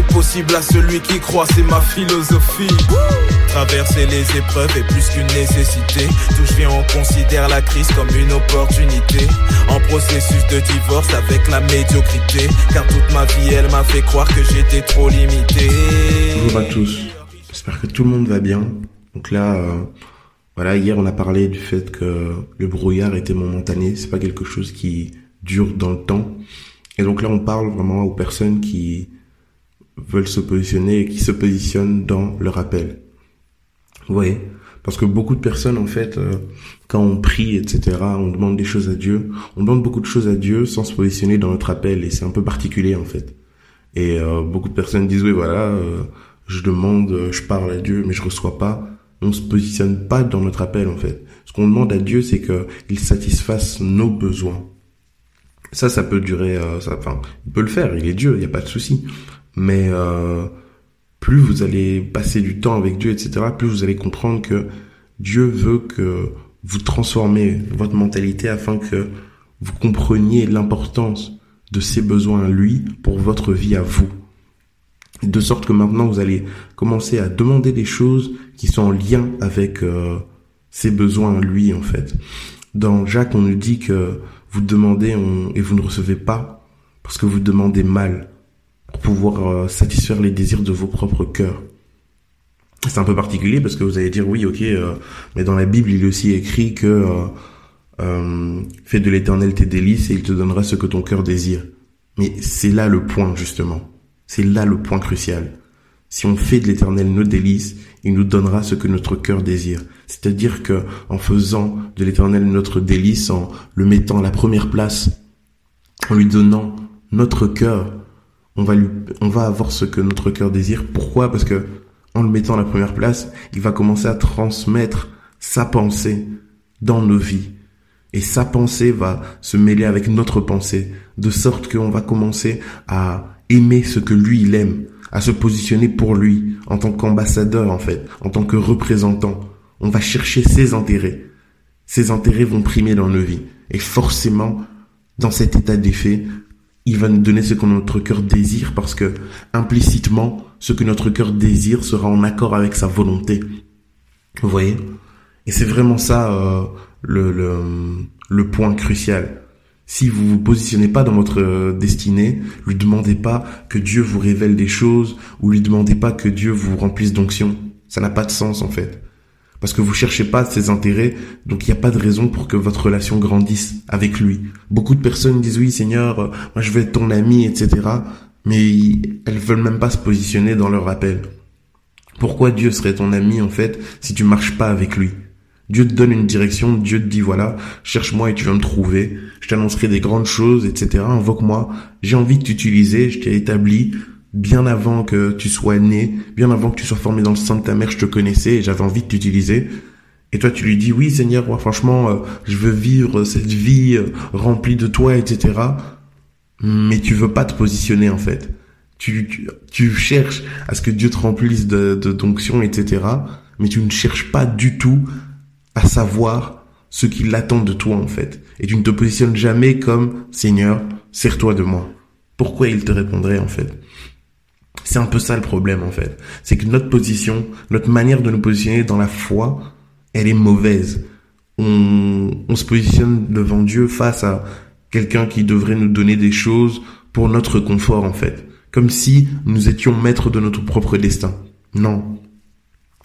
est possible à celui qui croit, c'est ma philosophie. Traverser les épreuves est plus qu'une nécessité. Tout je viens, on considère la crise comme une opportunité. En processus de divorce avec la médiocrité. Car toute ma vie, elle m'a fait croire que j'étais trop limité. Bonjour à tous. J'espère que tout le monde va bien. Donc là, euh, voilà, hier on a parlé du fait que le brouillard était momentané. C'est pas quelque chose qui dure dans le temps. Et donc là, on parle vraiment aux personnes qui veulent se positionner et qui se positionnent dans leur appel. Vous voyez? Parce que beaucoup de personnes, en fait, euh, quand on prie, etc., on demande des choses à Dieu, on demande beaucoup de choses à Dieu sans se positionner dans notre appel, et c'est un peu particulier, en fait. Et euh, beaucoup de personnes disent, oui, voilà, euh, je demande, je parle à Dieu, mais je reçois pas. On se positionne pas dans notre appel, en fait. Ce qu'on demande à Dieu, c'est qu'il satisfasse nos besoins. Ça, ça peut durer, ça, enfin, il peut le faire, il est Dieu, il n'y a pas de souci. Mais plus vous allez passer du temps avec Dieu, etc., plus vous allez comprendre que Dieu veut que vous transformez votre mentalité afin que vous compreniez l'importance de ses besoins à lui pour votre vie à vous. De sorte que maintenant vous allez commencer à demander des choses qui sont en lien avec euh, ses besoins à lui en fait. Dans Jacques, on nous dit que vous demandez et vous ne recevez pas parce que vous demandez mal pour pouvoir euh, satisfaire les désirs de vos propres cœurs. C'est un peu particulier parce que vous allez dire oui, ok, euh, mais dans la Bible il est aussi écrit que euh, euh fais de l'Éternel tes délices et il te donnera ce que ton cœur désire. Mais c'est là le point justement. C'est là le point crucial. Si on fait de l'Éternel nos délices, il nous donnera ce que notre cœur désire. C'est-à-dire que en faisant de l'Éternel notre délice, en le mettant à la première place, en lui donnant notre cœur, on va avoir ce que notre cœur désire. Pourquoi? Parce que en le mettant à la première place, il va commencer à transmettre sa pensée dans nos vies. Et sa pensée va se mêler avec notre pensée, de sorte qu'on va commencer à aimer ce que lui il aime, à se positionner pour lui, en tant qu'ambassadeur en fait, en tant que représentant. On va chercher ses intérêts. Ses intérêts vont primer dans nos vies. Et forcément, dans cet état d'effet, il va nous donner ce que notre cœur désire parce que implicitement, ce que notre cœur désire sera en accord avec sa volonté. Vous voyez? Et c'est vraiment ça euh, le, le, point crucial. Si vous vous positionnez pas dans votre euh, destinée, lui demandez pas que Dieu vous révèle des choses ou lui demandez pas que Dieu vous remplisse d'onction. Ça n'a pas de sens en fait parce que vous cherchez pas ses intérêts, donc il n'y a pas de raison pour que votre relation grandisse avec lui. Beaucoup de personnes disent oui Seigneur, euh, moi je veux être ton ami, etc. Mais elles veulent même pas se positionner dans leur appel. Pourquoi Dieu serait ton ami en fait si tu marches pas avec lui? Dieu te donne une direction, Dieu te dit voilà, cherche-moi et tu vas me trouver, je t'annoncerai des grandes choses, etc. Invoque-moi, j'ai envie de t'utiliser, je t'ai établi, bien avant que tu sois né, bien avant que tu sois formé dans le sein de ta mère, je te connaissais et j'avais envie de t'utiliser. Et toi, tu lui dis, oui, Seigneur, franchement, euh, je veux vivre cette vie euh, remplie de toi, etc. Mais tu veux pas te positionner, en fait. Tu, tu, cherches à ce que Dieu te remplisse de, de d'onction, etc. Mais tu ne cherches pas du tout à savoir ce qu'il attend de toi, en fait. Et tu ne te positionnes jamais comme, Seigneur, sers-toi de moi. Pourquoi il te répondrait, en fait? C'est un peu ça le problème en fait. C'est que notre position, notre manière de nous positionner dans la foi, elle est mauvaise. On, se positionne devant Dieu face à quelqu'un qui devrait nous donner des choses pour notre confort en fait. Comme si nous étions maîtres de notre propre destin. Non.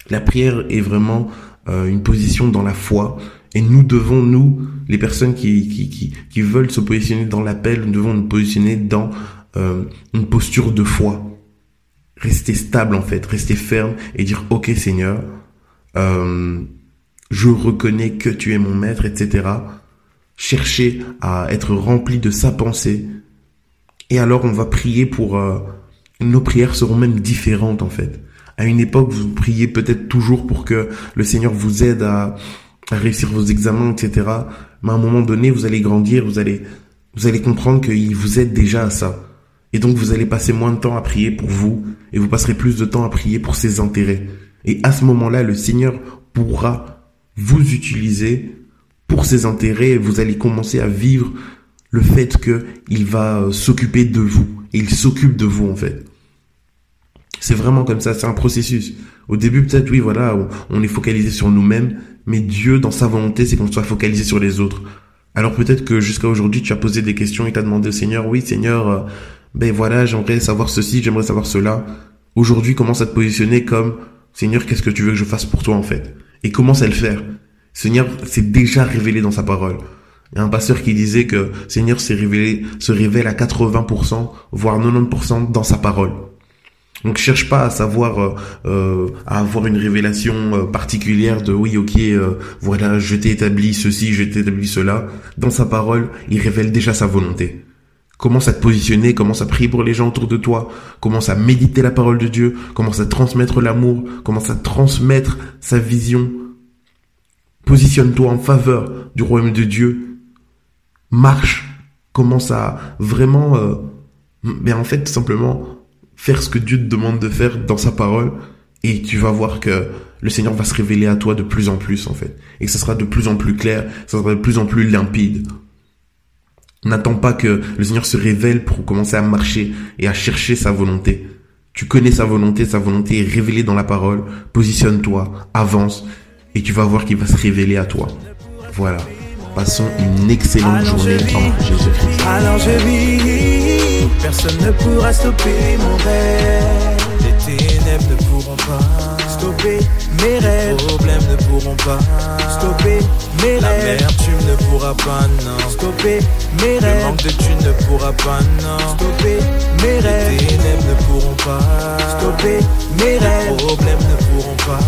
La prière est vraiment euh, une position dans la foi et nous devons, nous, les personnes qui, qui, qui, qui veulent se positionner dans l'appel, nous devons nous positionner dans euh, une posture de foi rester stable en fait, rester ferme et dire ok Seigneur, euh, je reconnais que tu es mon maître, etc. Chercher à être rempli de sa pensée. Et alors on va prier pour... Euh, nos prières seront même différentes en fait. À une époque, vous priez peut-être toujours pour que le Seigneur vous aide à, à réussir vos examens, etc. Mais à un moment donné, vous allez grandir, vous allez, vous allez comprendre qu'il vous aide déjà à ça. Et donc vous allez passer moins de temps à prier pour vous et vous passerez plus de temps à prier pour ses intérêts. Et à ce moment-là, le Seigneur pourra vous utiliser pour ses intérêts, vous allez commencer à vivre le fait que il va euh, s'occuper de vous. Et il s'occupe de vous, en fait. C'est vraiment comme ça, c'est un processus. Au début, peut-être, oui, voilà, on est focalisé sur nous-mêmes, mais Dieu, dans sa volonté, c'est qu'on soit focalisé sur les autres. Alors peut-être que jusqu'à aujourd'hui, tu as posé des questions et t'as demandé au Seigneur, oui, Seigneur, euh, ben voilà, j'aimerais savoir ceci, j'aimerais savoir cela. Aujourd'hui, commence à te positionner comme, Seigneur, qu'est-ce que tu veux que je fasse pour toi, en fait? Et commence à le faire? Seigneur s'est déjà révélé dans sa parole. Il y a un pasteur qui disait que Seigneur s'est révélé, se révèle à 80%, voire 90% dans sa parole. Donc cherche pas à savoir, euh, euh, à avoir une révélation euh, particulière de oui, ok, voilà, je t'ai établi ceci, je t'ai établi cela. Dans sa parole, il révèle déjà sa volonté. Commence à te positionner, commence à prier pour les gens autour de toi, commence à méditer la parole de Dieu, commence à transmettre l'amour, commence à transmettre sa vision? Positionne-toi en faveur du royaume de Dieu. Marche, commence à vraiment, mais en fait, tout simplement, faire ce que Dieu te demande de faire dans sa parole et tu vas voir que le Seigneur va se révéler à toi de plus en plus en fait. Et ça sera de plus en plus clair, ça sera de plus en plus limpide. N'attends pas que le Seigneur se révèle pour commencer à marcher et à chercher sa volonté. Tu connais sa volonté, sa volonté est révélée dans la parole. Positionne-toi, avance et tu vas voir qu'il va se révéler à toi. Voilà. Passons une excellente journée en Jésus-Christ. Alors je vis, personne ne pourra stopper mon rêve. Les ténèbres ne pourront pas stopper mes rêves. Les problèmes ne pourront pas stopper mes La rêves. La tu ne pourras pas, non. Stopper mes rêves. Le manque de tu ne pourras pas, non. Stopper mes rêves. Les ténèbres ne pourront pas stopper mes rêves. Les problèmes ne pas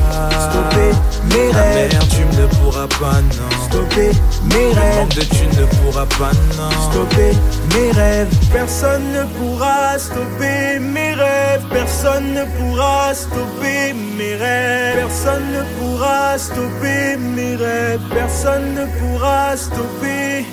stopper mes rêves. La tu ne pourras pas, non. Stopper mes rêves. Le manque de tu ne pourras pas, non. Stopper mes rêves. Personne ne pourra stopper mes rêves. Personne ne pourra stopper mes rêves. Personne ne pourra stopper mes rêves. Personne ne pourra stopper